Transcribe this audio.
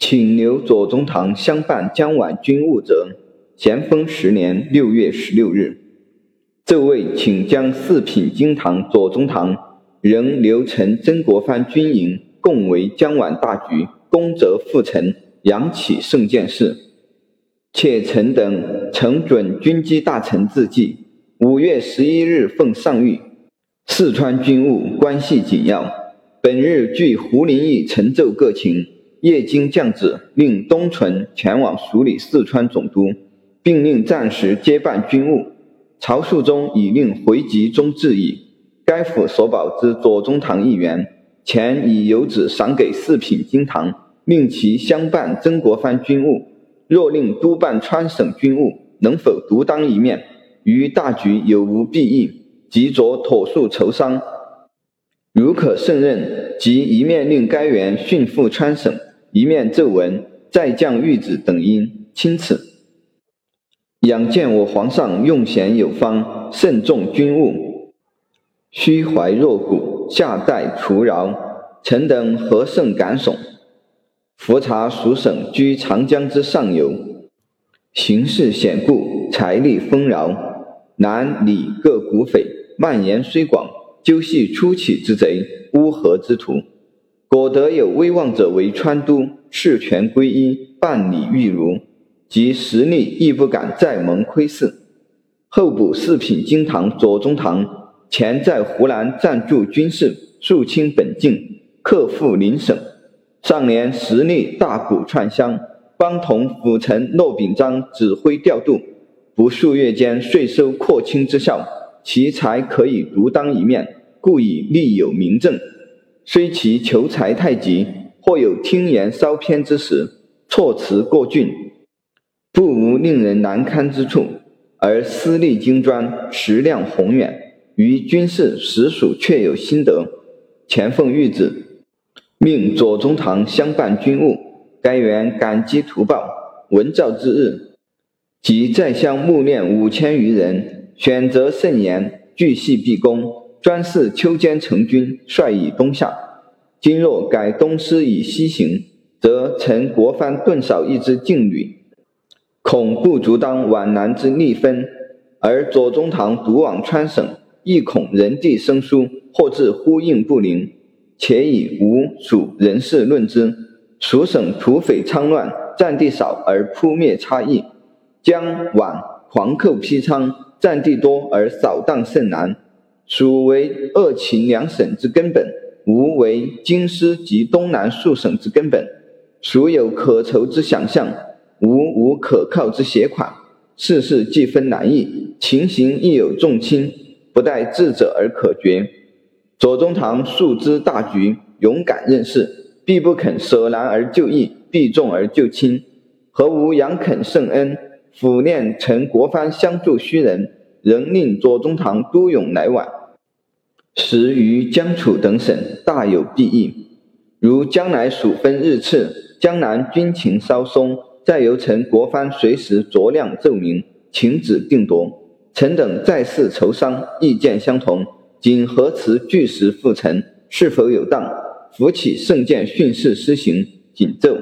请留左宗棠相伴江皖军务者，咸丰十年六月十六日。奏位请将四品京堂左宗棠仍留陈曾国藩军营，共为江晚大局，功则复臣，扬起圣剑士。且臣等承准军机大臣自记，五月十一日奉上谕：四川军务关系紧要，本日据胡林翼陈奏各情。叶京降旨，令东纯前往署理四川总督，并令暂时接办军务。曹树忠已令回籍中致矣。该府所保之左宗棠一员，前已有旨赏给四品金堂，令其相伴曾国藩军务。若令督办川省军务，能否独当一面？于大局有无裨益？即着妥速筹商。如可胜任，即一面令该员训赴川省。一面奏文，再降谕旨等因钦此。仰见我皇上用贤有方，慎重军务，虚怀若谷，下代除饶。臣等何甚感悚？伏察蜀省居长江之上游，形势险固，财力丰饶，南里各股匪蔓延虽广，究系初起之贼，乌合之徒。果得有威望者为川都，事权归一，办理欲如，即实力亦不敢再蒙窥视。候补四品京堂左宗棠，前在湖南暂驻军事，肃清本境，克复邻省。上年实力大鼓串乡，帮同辅臣骆秉章指挥调度，不数月间税收扩清之效，其才可以独当一面，故以立有名政。虽其求财太急，或有听言稍偏之时，措辞过峻，不无令人难堪之处；而思虑精专，识量宏远，于军事实属确有心得。前奉谕旨，命左宗棠相伴军务。该员感激图报，闻诏之日，即在乡募练五千余人，选择甚严，据系毕恭。专事秋间成军，率以东下。今若改东师以西行，则陈国藩顿少一支劲旅，恐不足当皖南之逆分；而左宗棠独往川省，亦恐人地生疏，或致呼应不灵。且以吴蜀人事论之，蜀省土匪猖乱，占地少而扑灭差异；江皖狂寇披猖，占地多而扫荡甚难。蜀为二秦两省之根本，吴为京师及东南数省之根本。蜀有可筹之想象，吴无可靠之协款。事事既分难易，情形亦有重轻，不待智者而可决。左宗棠素知大局，勇敢任事，必不肯舍难而就易，避重而就轻。何无杨肯圣恩，抚念陈国藩相助虚人，仍令左宗棠都勇来往。时于江楚等省大有裨益。如将来蜀分日次，江南军情稍松，再由陈国藩随时酌量奏明，请旨定夺。臣等再次筹商，意见相同，仅核辞据实复陈，是否有当？扶起圣剑训示施行，谨奏。